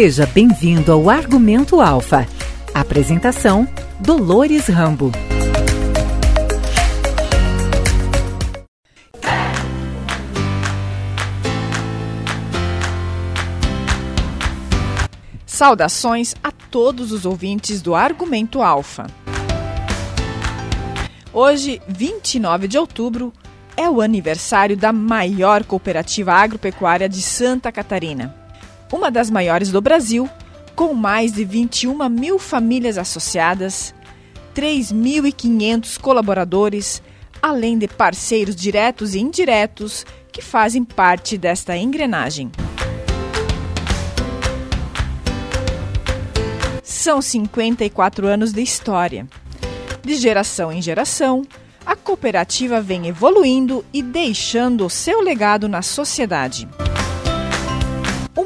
Seja bem-vindo ao Argumento Alfa. Apresentação: Dolores Rambo. Saudações a todos os ouvintes do Argumento Alfa. Hoje, 29 de outubro, é o aniversário da maior cooperativa agropecuária de Santa Catarina uma das maiores do Brasil, com mais de 21 mil famílias associadas, 3.500 colaboradores, além de parceiros diretos e indiretos que fazem parte desta engrenagem. São 54 anos de história. De geração em geração, a cooperativa vem evoluindo e deixando o seu legado na sociedade.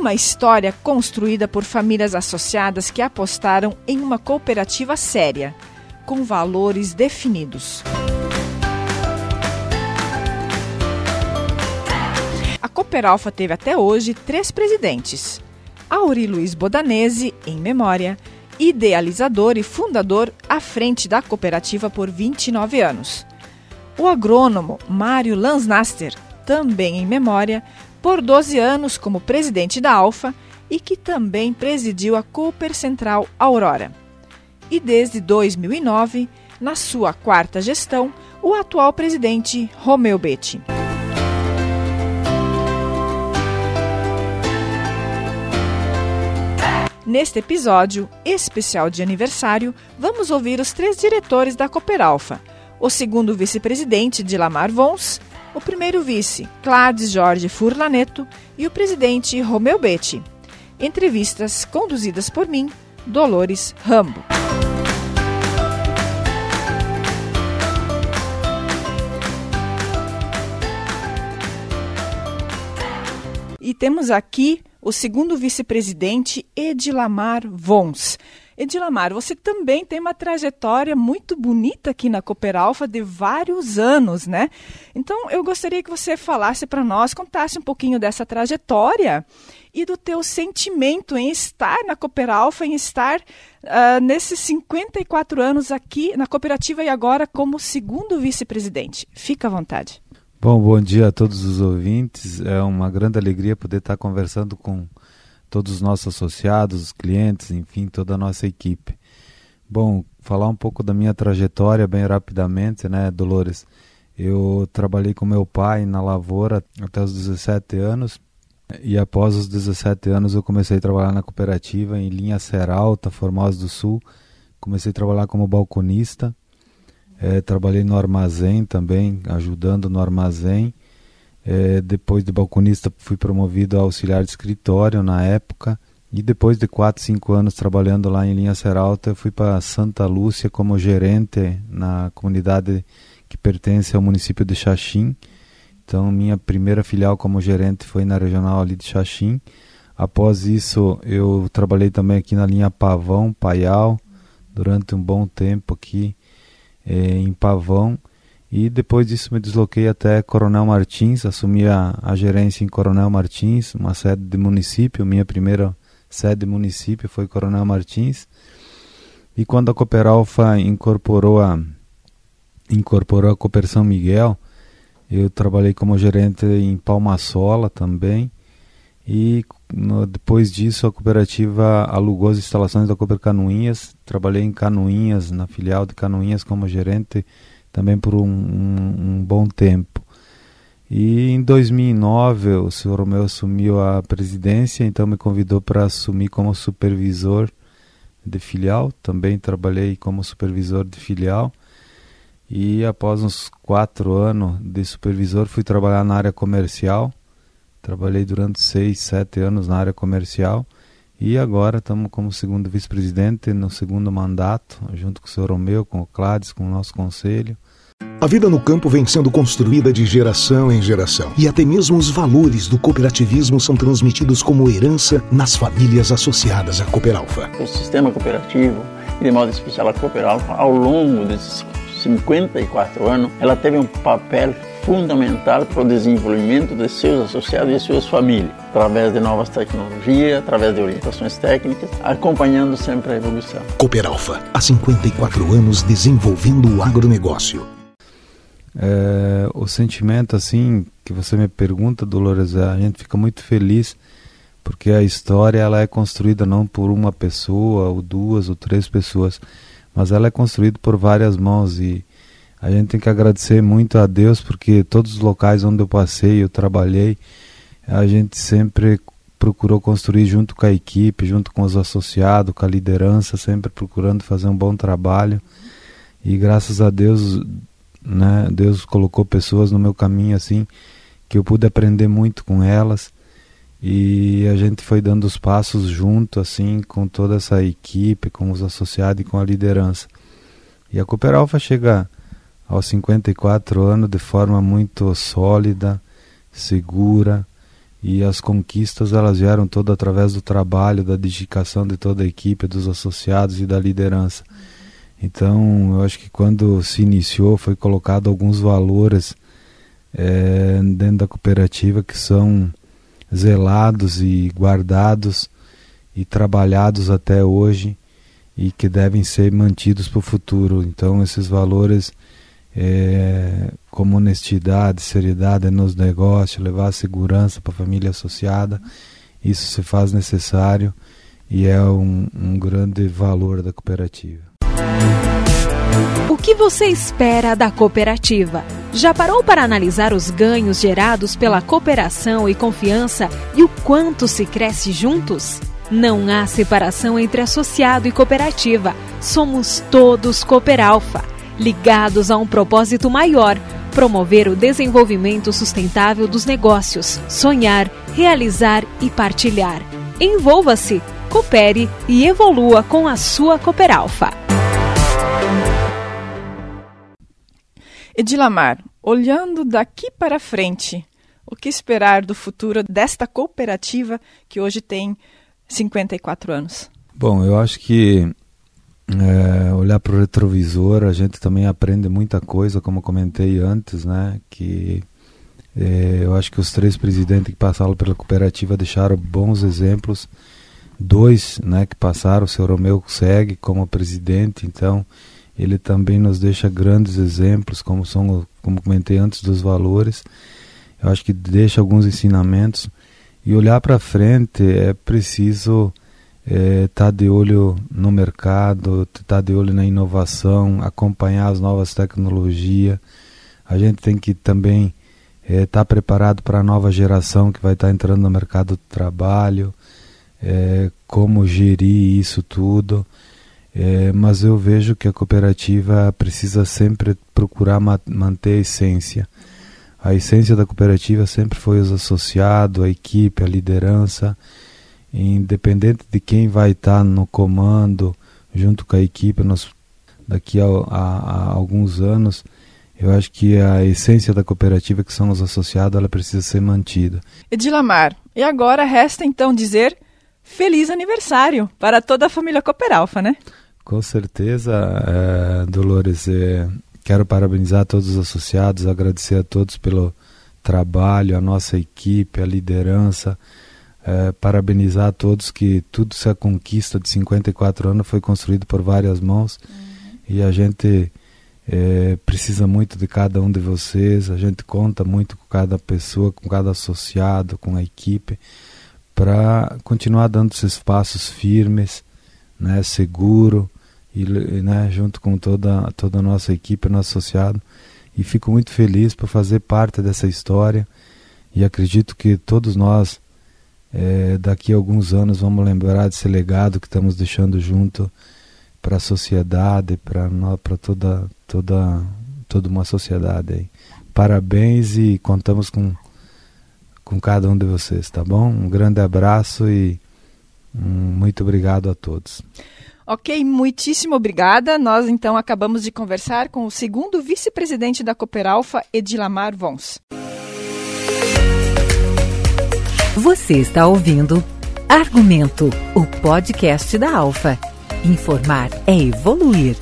Uma história construída por famílias associadas que apostaram em uma cooperativa séria, com valores definidos. A Cooperalfa teve até hoje três presidentes. Auri Luiz Bodanese, em memória, idealizador e fundador à frente da cooperativa por 29 anos. O agrônomo Mário Lansnaster, também em memória, por 12 anos como presidente da Alfa e que também presidiu a Cooper Central Aurora. E desde 2009, na sua quarta gestão, o atual presidente Romeu Betti. Neste episódio especial de aniversário, vamos ouvir os três diretores da Cooperalfa, o segundo vice-presidente, Dilamar Vons, o primeiro vice, Clades Jorge Furlaneto, e o presidente Romeu Betti. Entrevistas conduzidas por mim, Dolores Rambo. E temos aqui o segundo vice-presidente, Edilamar Vons. Edilamar, você também tem uma trajetória muito bonita aqui na Cooperalfa de vários anos, né? Então, eu gostaria que você falasse para nós, contasse um pouquinho dessa trajetória e do teu sentimento em estar na Cooperalfa, em estar uh, nesses 54 anos aqui na cooperativa e agora como segundo vice-presidente. Fica à vontade. Bom, bom dia a todos os ouvintes. É uma grande alegria poder estar conversando com todos os nossos associados, os clientes, enfim, toda a nossa equipe. Bom, falar um pouco da minha trajetória bem rapidamente, né, Dolores? Eu trabalhei com meu pai na lavoura até os 17 anos e após os 17 anos eu comecei a trabalhar na cooperativa em linha Seralta, Formosa do Sul. Comecei a trabalhar como balconista. É, trabalhei no armazém também, ajudando no armazém é, depois de balconista, fui promovido a auxiliar de escritório na época. E depois de 4, 5 anos trabalhando lá em Linha Seralta, fui para Santa Lúcia como gerente na comunidade que pertence ao município de Xaxim. Então, minha primeira filial como gerente foi na regional ali de Xaxim. Após isso, eu trabalhei também aqui na linha Pavão, Paial, durante um bom tempo aqui eh, em Pavão. E depois disso me desloquei até Coronel Martins, assumi a, a gerência em Coronel Martins, uma sede de município, minha primeira sede de município foi Coronel Martins. E quando a Cooperalfa incorporou a incorporou a Cooper São Miguel, eu trabalhei como gerente em Palmasola também. E no, depois disso a cooperativa alugou as instalações da Cooper Canoinhas. Trabalhei em Canoinhas, na filial de Canoinhas como gerente também por um, um, um bom tempo. E em 2009 o senhor Romeu assumiu a presidência, então me convidou para assumir como supervisor de filial. Também trabalhei como supervisor de filial. E após uns quatro anos de supervisor, fui trabalhar na área comercial. Trabalhei durante seis, sete anos na área comercial. E agora estamos como segundo vice-presidente no segundo mandato, junto com o senhor Romeu, com o Clades, com o nosso conselho. A vida no campo vem sendo construída de geração em geração. E até mesmo os valores do cooperativismo são transmitidos como herança nas famílias associadas à Cooperalfa. O sistema cooperativo, e de modo especial a Cooperalfa, ao longo desses 54 anos, ela teve um papel fundamental para o desenvolvimento de seus associados e suas famílias, através de novas tecnologias, através de orientações técnicas, acompanhando sempre a evolução. Cooper Alfa, há 54 anos desenvolvendo o agronegócio. É, o sentimento assim que você me pergunta, Dolores, a gente fica muito feliz porque a história ela é construída não por uma pessoa ou duas ou três pessoas, mas ela é construída por várias mãos e a gente tem que agradecer muito a Deus porque todos os locais onde eu passei, eu trabalhei, a gente sempre procurou construir junto com a equipe, junto com os associados, com a liderança, sempre procurando fazer um bom trabalho. E graças a Deus, né, Deus colocou pessoas no meu caminho assim que eu pude aprender muito com elas e a gente foi dando os passos junto assim com toda essa equipe, com os associados e com a liderança. E a Cooper Alpha chega aos 54 anos de forma muito sólida, segura, e as conquistas elas vieram todas através do trabalho, da dedicação de toda a equipe, dos associados e da liderança. Então, eu acho que quando se iniciou foi colocado alguns valores é, dentro da cooperativa que são zelados e guardados e trabalhados até hoje e que devem ser mantidos para o futuro. Então, esses valores, é, como honestidade, seriedade nos negócios, levar segurança para a família associada, isso se faz necessário e é um, um grande valor da cooperativa. O que você espera da cooperativa? Já parou para analisar os ganhos gerados pela cooperação e confiança e o quanto se cresce juntos? Não há separação entre associado e cooperativa. Somos todos Cooperalfa, ligados a um propósito maior: promover o desenvolvimento sustentável dos negócios, sonhar, realizar e partilhar. Envolva-se, coopere e evolua com a sua Cooperalfa. Edilamar, olhando daqui para frente, o que esperar do futuro desta cooperativa que hoje tem 54 anos? Bom, eu acho que é, olhar para o retrovisor, a gente também aprende muita coisa, como comentei antes, né? Que é, eu acho que os três presidentes que passaram pela cooperativa deixaram bons exemplos. Dois, né, que passaram, o seu Romeu segue como presidente, então ele também nos deixa grandes exemplos, como são, como comentei antes, dos valores. Eu acho que deixa alguns ensinamentos e olhar para frente é preciso estar é, tá de olho no mercado, estar tá de olho na inovação, acompanhar as novas tecnologias. A gente tem que também estar é, tá preparado para a nova geração que vai estar tá entrando no mercado do trabalho, é, como gerir isso tudo. É, mas eu vejo que a cooperativa precisa sempre procurar ma manter a essência. A essência da cooperativa sempre foi os associados, a equipe, a liderança, independente de quem vai estar no comando, junto com a equipe, nos, daqui a, a, a alguns anos, eu acho que a essência da cooperativa, que são os associados, ela precisa ser mantida. Edilamar, e agora resta então dizer feliz aniversário para toda a família Cooperalfa, né? Com certeza, é, Dolores. É, quero parabenizar todos os associados, agradecer a todos pelo trabalho, a nossa equipe, a liderança. É, parabenizar a todos que tudo essa conquista de 54 anos foi construído por várias mãos uhum. e a gente é, precisa muito de cada um de vocês, a gente conta muito com cada pessoa, com cada associado, com a equipe, para continuar dando esses passos firmes, né, seguro, e né, junto com toda, toda a nossa equipe, nosso associado. E fico muito feliz por fazer parte dessa história e acredito que todos nós, é, daqui a alguns anos, vamos lembrar desse legado que estamos deixando junto para a sociedade, para toda, toda, toda uma sociedade. Aí. Parabéns e contamos com, com cada um de vocês, tá bom? Um grande abraço e um, muito obrigado a todos. Ok, muitíssimo obrigada. Nós então acabamos de conversar com o segundo vice-presidente da Cooperalfa, Edilamar Vons. Você está ouvindo Argumento, o podcast da Alfa. Informar é evoluir.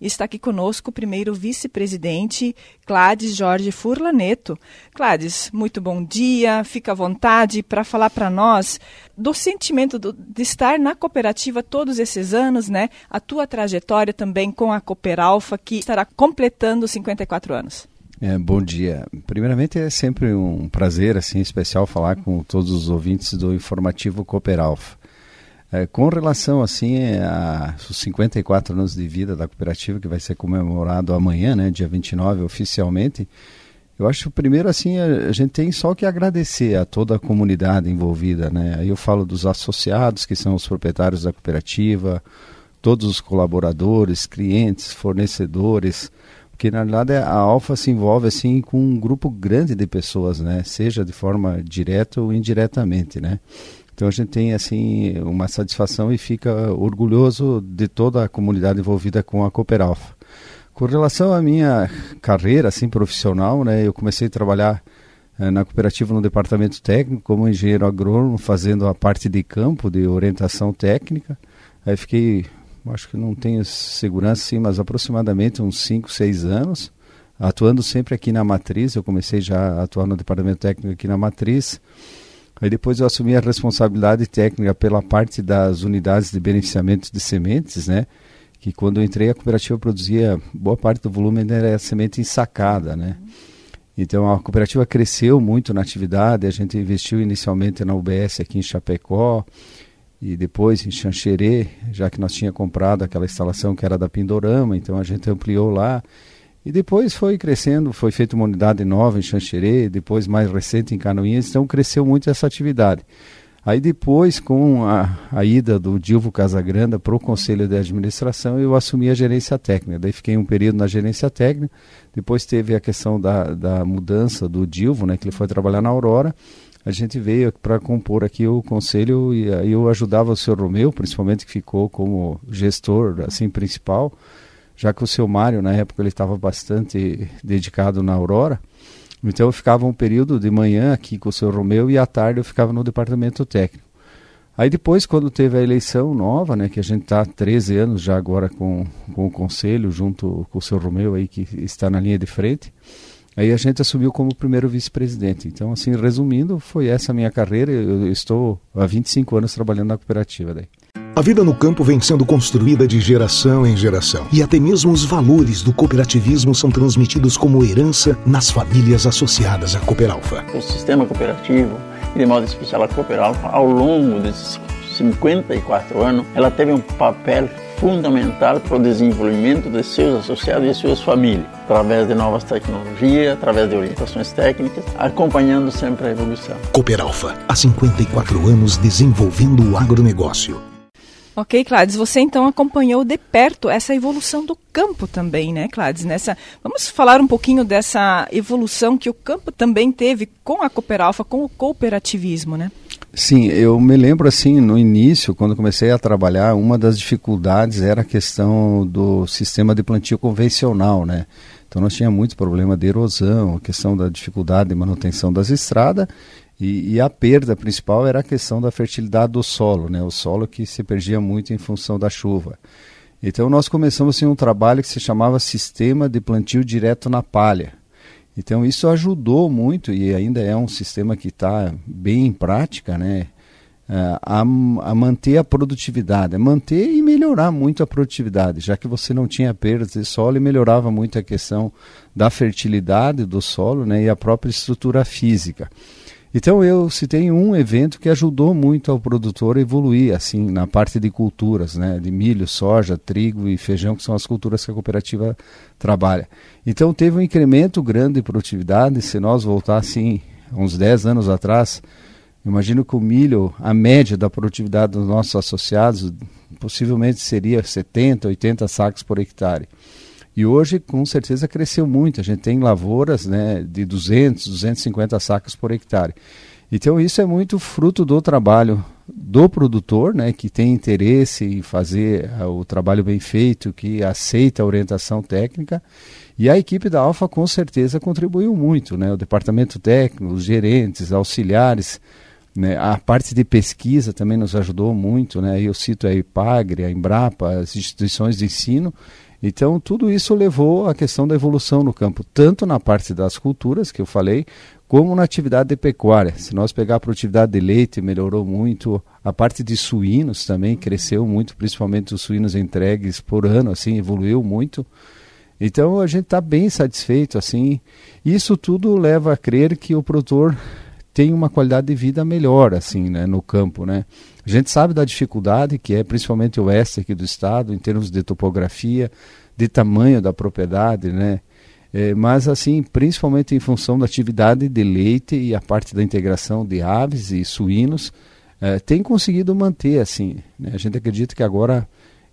Está aqui conosco o primeiro vice-presidente, Clades Jorge Furlaneto. Clades, muito bom dia, fica à vontade para falar para nós do sentimento do, de estar na cooperativa todos esses anos, né? A tua trajetória também com a Cooperalfa, que estará completando 54 anos. É, bom dia. Primeiramente é sempre um prazer assim especial falar com todos os ouvintes do informativo Cooperalfa. É, com relação assim aos 54 anos de vida da cooperativa que vai ser comemorado amanhã, né, dia 29 oficialmente, eu acho primeiro assim a, a gente tem só que agradecer a toda a comunidade envolvida, né? Aí eu falo dos associados que são os proprietários da cooperativa, todos os colaboradores, clientes, fornecedores, porque na verdade a Alfa se envolve assim com um grupo grande de pessoas, né? Seja de forma direta ou indiretamente, né? Então a gente tem assim uma satisfação e fica orgulhoso de toda a comunidade envolvida com a Cooper Alpha. Com relação à minha carreira assim profissional, né? Eu comecei a trabalhar eh, na cooperativa no departamento técnico como engenheiro agrônomo, fazendo a parte de campo de orientação técnica. Aí fiquei acho que não tenho segurança sim, mas aproximadamente uns 5, 6 anos, atuando sempre aqui na matriz. Eu comecei já a atuar no departamento técnico aqui na matriz. Aí depois eu assumi a responsabilidade técnica pela parte das unidades de beneficiamento de sementes, né? Que quando eu entrei a cooperativa produzia boa parte do volume era semente ensacada, né? Então a cooperativa cresceu muito na atividade, a gente investiu inicialmente na UBS aqui em Chapecó, e depois em Xanxerê, já que nós tinha comprado aquela instalação que era da Pindorama, então a gente ampliou lá. E depois foi crescendo, foi feita uma unidade nova em Xanxerê, depois mais recente em Canoinhas, então cresceu muito essa atividade. Aí depois, com a, a ida do Dilvo Casagranda para o Conselho de Administração, eu assumi a gerência técnica. Daí fiquei um período na gerência técnica, depois teve a questão da, da mudança do Dilvo, né, que ele foi trabalhar na Aurora, a gente veio para compor aqui o conselho e aí eu ajudava o senhor Romeu, principalmente que ficou como gestor assim principal, já que o seu Mário na época ele estava bastante dedicado na Aurora. Então eu ficava um período de manhã aqui com o senhor Romeu e à tarde eu ficava no departamento técnico. Aí depois, quando teve a eleição nova, né, que a gente está há 13 anos já agora com, com o conselho, junto com o senhor Romeu aí que está na linha de frente, Aí a gente assumiu como primeiro vice-presidente. Então, assim, resumindo, foi essa a minha carreira. Eu estou há 25 anos trabalhando na cooperativa daí. A vida no campo vem sendo construída de geração em geração. E até mesmo os valores do cooperativismo são transmitidos como herança nas famílias associadas à Cooperalfa. O sistema cooperativo, e de modo especial a Cooperalfa, ao longo desses 54 anos, ela teve um papel fundamental para o desenvolvimento de seus associados e suas famílias, através de novas tecnologias, através de orientações técnicas, acompanhando sempre a evolução. Cooperalfa, há 54 anos desenvolvendo o agronegócio. Ok, Clades, você então acompanhou de perto essa evolução do campo também, né, Clades? Nessa, vamos falar um pouquinho dessa evolução que o campo também teve com a Cooperalfa, com o cooperativismo, né? Sim, eu me lembro assim, no início, quando comecei a trabalhar, uma das dificuldades era a questão do sistema de plantio convencional, né? Então nós tínhamos muito problema de erosão, a questão da dificuldade de manutenção das estradas e, e, a perda principal era a questão da fertilidade do solo, né? O solo que se perdia muito em função da chuva. Então nós começamos assim, um trabalho que se chamava Sistema de Plantio Direto na Palha. Então isso ajudou muito e ainda é um sistema que está bem em prática, né? Uh, a, a, manter a produtividade, a manter e melhorar muito a produtividade, já que você não tinha perdas de solo e melhorava muito a questão da fertilidade do solo né, e a própria estrutura física. Então eu citei um evento que ajudou muito ao produtor a evoluir assim na parte de culturas, né, de milho, soja, trigo e feijão, que são as culturas que a cooperativa trabalha. Então teve um incremento grande de produtividade, se nós voltar assim uns 10 anos atrás, imagino que o milho, a média da produtividade dos nossos associados possivelmente seria 70, 80 sacos por hectare. E hoje, com certeza, cresceu muito. A gente tem lavouras né, de 200, 250 sacas por hectare. Então, isso é muito fruto do trabalho do produtor, né, que tem interesse em fazer uh, o trabalho bem feito, que aceita a orientação técnica. E a equipe da Alfa, com certeza, contribuiu muito. Né? O departamento técnico, os gerentes, auxiliares, né? a parte de pesquisa também nos ajudou muito. Né? Eu cito a IPAGRE, a Embrapa, as instituições de ensino Então, tudo isso levou à questão da evolução no campo, tanto na parte das culturas, que eu falei, como na atividade de pecuária. Se nós pegar a produtividade de leite, melhorou muito, a parte de suínos também cresceu muito, principalmente os suínos entregues por ano, assim, evoluiu muito. Então a gente está bem satisfeito, assim. Isso tudo leva a crer que o produtor tem uma qualidade de vida melhor, assim, né, no campo, né. A gente sabe da dificuldade que é, principalmente o oeste aqui do estado, em termos de topografia, de tamanho da propriedade, né. É, mas assim, principalmente em função da atividade de leite e a parte da integração de aves e suínos, é, tem conseguido manter assim. Né? A gente acredita que agora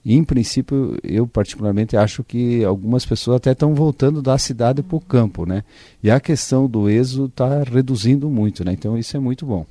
em princípio, eu particularmente acho que algumas pessoas até estão voltando da cidade para o campo, né? E a questão do êxodo está reduzindo muito, né? Então isso é muito bom.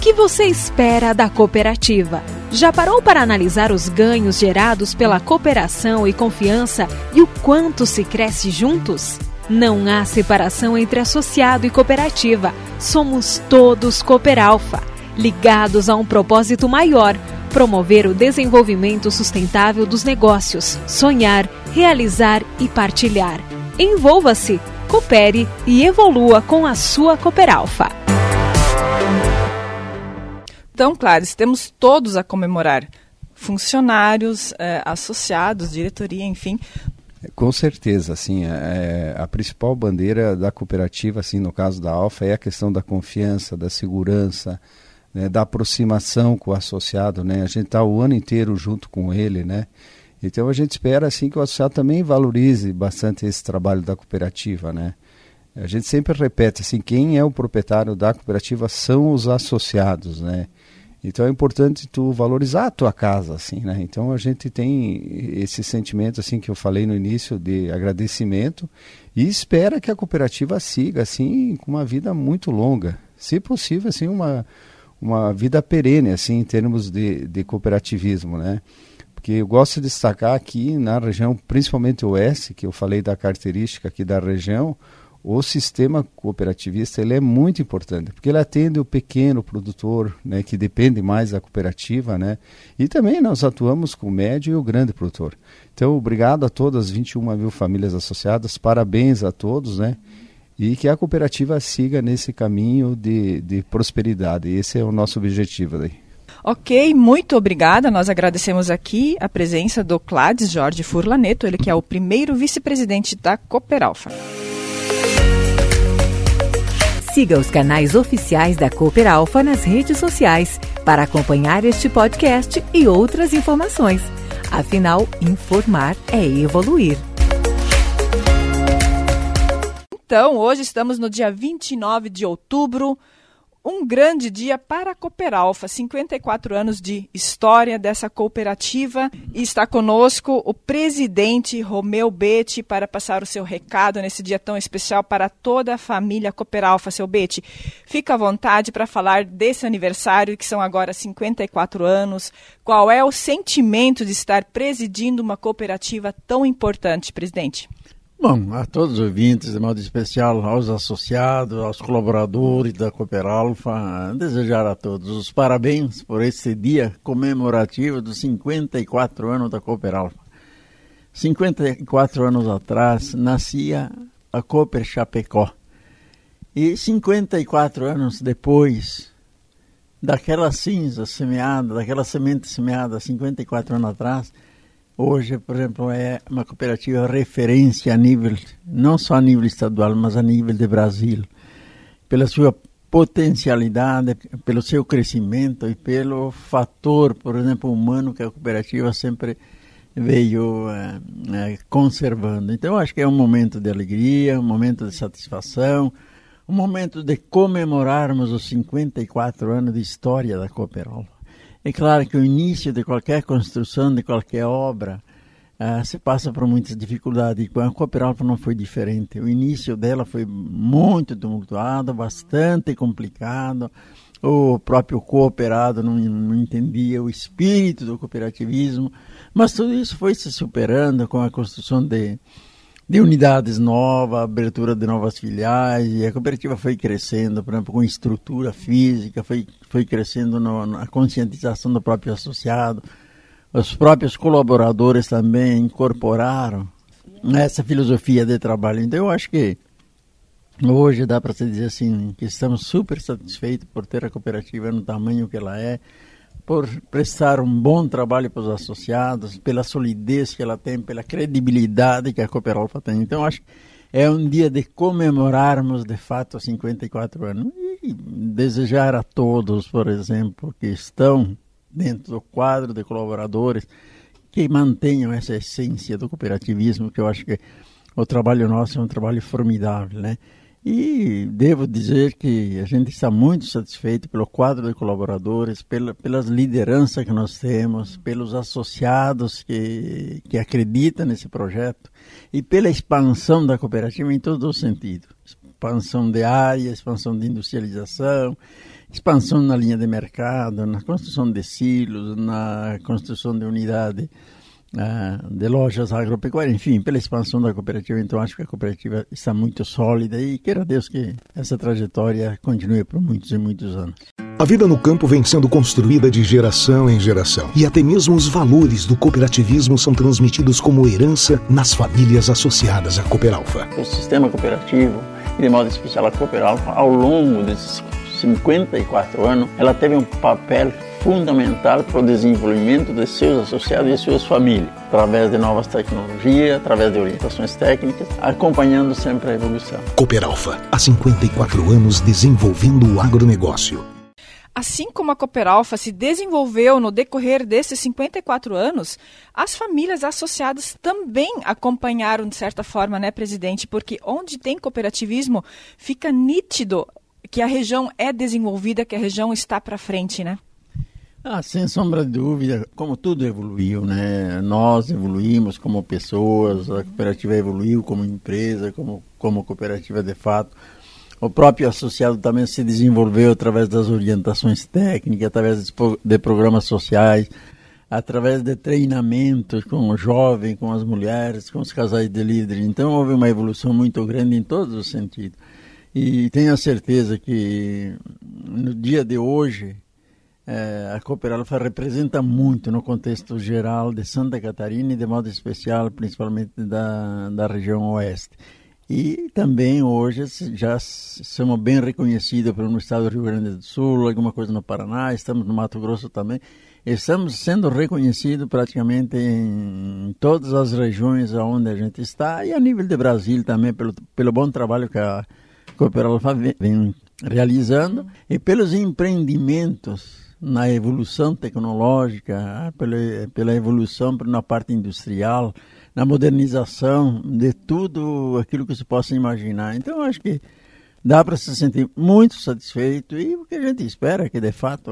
Que você espera da cooperativa? Já parou para analisar os ganhos gerados pela cooperação e confiança e o quanto se cresce juntos? Não há separação entre associado e cooperativa. Somos todos Cooperalfa, ligados a um propósito maior promover o desenvolvimento sustentável dos negócios, sonhar, realizar e partilhar. Envolva-se, coopere e evolua com a sua Cooperalfa. Então, Clarice, temos todos a comemorar. Funcionários, eh, associados, diretoria, enfim, com certeza, assim, é, a principal bandeira da cooperativa, assim, no caso da Alfa, é a questão da confiança, da segurança, né, da aproximação com o associado, né? A gente está o ano inteiro junto com ele, né? Então a gente espera assim que o associado também valorize bastante esse trabalho da cooperativa, né? A gente sempre repete assim, quem é o proprietário da cooperativa são os associados, né? Então é importante tu valorizar a tua casa, assim, né? Então a gente tem esse sentimento, assim, que eu falei no início de agradecimento e espera que a cooperativa siga, assim, com uma vida muito longa. Se possível, assim, uma uma vida perene, assim, em termos de, de cooperativismo, né? Porque eu gosto de destacar aqui na região, principalmente oeste, que eu falei da característica aqui da região, o sistema cooperativista ele é muito importante, porque ele atende o pequeno produtor, né, que depende mais da cooperativa, né, e também nós atuamos com o médio e o grande produtor. Então, obrigado a todas as 21 mil famílias associadas, parabéns a todos, né, e que a cooperativa siga nesse caminho de, de prosperidade. Esse é o nosso objetivo daí. Ok, muito obrigada. Nós agradecemos aqui a presença do Clades Jorge Furlaneto, ele que é o primeiro vice-presidente da Cooperalfa. Siga os canais oficiais da Cooperalfa nas redes sociais para acompanhar este podcast e outras informações. Afinal, informar é evoluir. Então, hoje estamos no dia 29 de outubro, um grande dia para a Cooperalfa, 54 anos de história dessa cooperativa. E está conosco o presidente Romeu Betti para passar o seu recado nesse dia tão especial para toda a família Cooperalfa. Seu Betti, fica à vontade para falar desse aniversário, que são agora 54 anos. Qual é o sentimento de estar presidindo uma cooperativa tão importante, presidente? Bom, a todos os ouvintes, de modo especial aos associados, aos colaboradores da Cooperalfa, desejar a todos os parabéns por esse dia comemorativo dos 54 anos da Cooperalfa. 54 anos atrás nascia a Cooper Chapecó. E 54 anos depois daquela cinza semeada, daquela semente semeada 54 anos atrás, Hoje, por exemplo, é uma cooperativa referência a nível, não só a nível estadual, mas a nível de Brasil, pela sua potencialidade, pelo seu crescimento e pelo fator, por exemplo, humano que a cooperativa sempre veio é, conservando. Então, acho que é um momento de alegria, um momento de satisfação, um momento de comemorarmos os 54 anos de história da Cooperalfa. É claro que o início de qualquer construção, de qualquer obra, uh, se passa por muitas dificuldades. Com a Cooperalfa não foi diferente. O início dela foi muito tumultuado, bastante complicado. O próprio cooperado não, não entendia o espírito do cooperativismo. Mas tudo isso foi se superando com a construção de de unidades novas, abertura de novas filiais, e a cooperativa foi crescendo, por exemplo, com estrutura física, foi, foi crescendo no, na conscientização do próprio associado, os próprios colaboradores também incorporaram essa filosofia de trabalho. Então, eu acho que hoje dá para se dizer assim que estamos super satisfeitos por ter a cooperativa no tamanho que ela é, por prestar um bom trabalho para os associados, pela solidez que ela tem, pela credibilidade que a Cooperalfa tem. Então, acho que é um dia de comemorarmos de fato 54 anos e desejar a todos, por exemplo, que estão dentro do quadro de colaboradores que mantenham essa essência do cooperativismo, que eu acho que o trabalho nosso é um trabalho formidável, né? E devo dizer que a gente está muito satisfeito pelo quadro de colaboradores, pela, pelas lideranças que nós temos, pelos associados que, que acreditam nesse projeto e pela expansão da cooperativa em todos os sentidos. Expansão de área, expansão de industrialização, expansão na linha de mercado, na construção de silos, na construção de unidade de lojas agropecuárias, enfim, pela expansão da cooperativa. Então, acho que a cooperativa está muito sólida e queira Deus que essa trajetória continue por muitos e muitos anos. A vida no campo vem sendo construída de geração em geração. E até mesmo os valores do cooperativismo são transmitidos como herança nas famílias associadas à Cooperalfa. O sistema cooperativo, e de modo especial a Cooperalfa, ao longo desses 54 anos, ela teve um papel fundamental para o desenvolvimento de seus associados e suas famílias, através de novas tecnologias, através de orientações técnicas, acompanhando sempre a evolução. Cooperalfa, há 54 anos desenvolvendo o agronegócio. Assim como a Cooperalfa se desenvolveu no decorrer desses 54 anos, as famílias associadas também acompanharam de certa forma, né, presidente? Porque onde tem cooperativismo, fica nítido que a região é desenvolvida, que a região está para frente, né? Ah, sem sombra de dúvida, como tudo evoluiu, né? Nós evoluímos como pessoas, a cooperativa evoluiu como empresa, como, como cooperativa de fato. O próprio associado também se desenvolveu através das orientações técnicas, através de, programas sociais, através de treinamentos com o jovem, com as mulheres, com os casais de líderes. Então houve uma evolução muito grande em todos os sentidos. E tenho a certeza que no dia de hoje é, a Cooperalfa representa muito no contexto geral de Santa Catarina e de modo especial, principalmente da, da região oeste. E também hoje já somos bem reconhecidos pelo estado do Rio Grande do Sul, alguma coisa no Paraná, estamos no Mato Grosso também. Estamos sendo reconhecidos praticamente em todas as regiões onde a gente está e a nível de Brasil também pelo, pelo bom trabalho que a Cooperalfa vem realizando e pelos empreendimentos na evolução tecnológica, pela, pela evolução na parte industrial, na modernização de tudo aquilo que se possa imaginar. Então, acho que dá para se sentir muito satisfeito e o que a gente espera é que, de fato,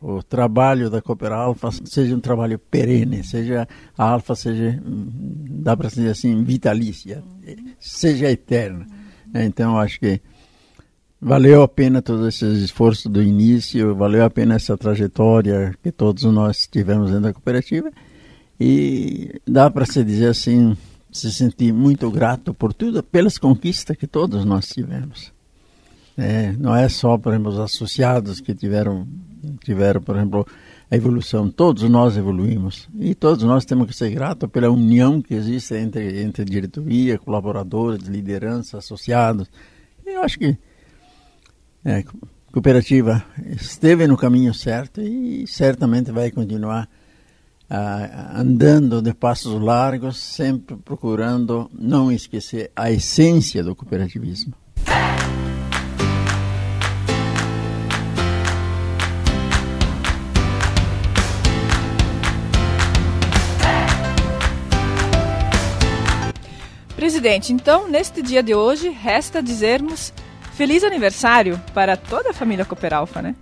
o trabalho da Cooper Alfa seja um trabalho perene, seja a Alfa seja, dá para dizer assim, vitalícia, seja eterna. Então, acho que valeu a pena todo esse esforço do início, valeu a pena essa trajetória que todos nós tivemos dentro da cooperativa e dá para se dizer assim, se sentir muito grato por tudo, pelas conquistas que todos nós tivemos. É, não é só, por exemplo, os associados que tiveram, tiveram, por exemplo, a evolução. Todos nós evoluímos e todos nós temos que ser gratos pela união que existe entre, entre diretoria, colaboradores, liderança, associados. Eu acho que é, cooperativa esteve no caminho certo e certamente vai continuar ah, andando de passos largos, sempre procurando não esquecer a essência do cooperativismo. Presidente, então, neste dia de hoje, resta dizermos feliz aniversário para toda a família Cooperalfa, né?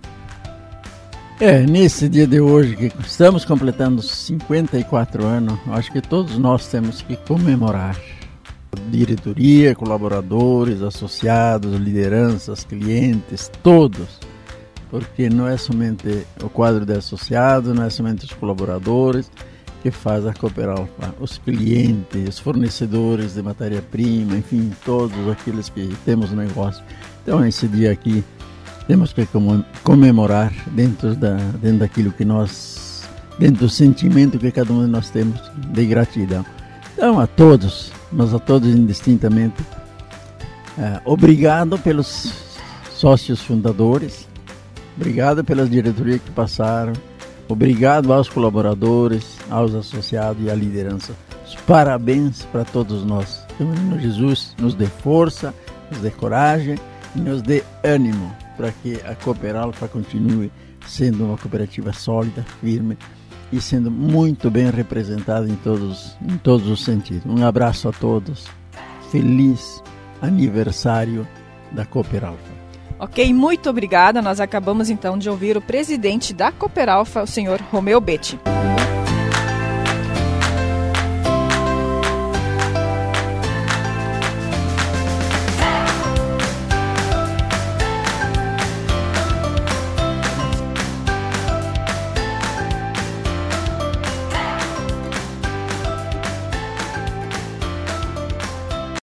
É, nesse dia de hoje, que estamos completando 54 anos, acho que todos nós temos que comemorar. Diretoria, colaboradores, associados, lideranças, clientes, todos. Porque não é somente o quadro de associados, não é somente os colaboradores, que faz a Cooperalfa, os clientes, os fornecedores de matéria-prima, enfim, todos aqueles que temos negócio. Então, esse dia aqui temos que comemorar dentro, da, dentro daquilo que nós dentro do sentimento que cada um de nós temos de gratidão. Então, a todos, mas a todos indistintamente, é, obrigado pelos sócios fundadores, obrigado pelas diretorias que passaram, obrigado aos colaboradores, aos associados e à liderança. Parabéns para todos nós. Que o menino Jesus nos dê força, nos dê coragem nos dê ânimo para que a Cooper Alfa continue sendo uma cooperativa sólida, firme e sendo muito bem representada em todos, em todos os sentidos. Um abraço a todos. Feliz aniversário da Cooper Alfa. Ok, muito obrigada. Nós acabamos então de ouvir o presidente da Cooper Alfa, o senhor Romeu Betti.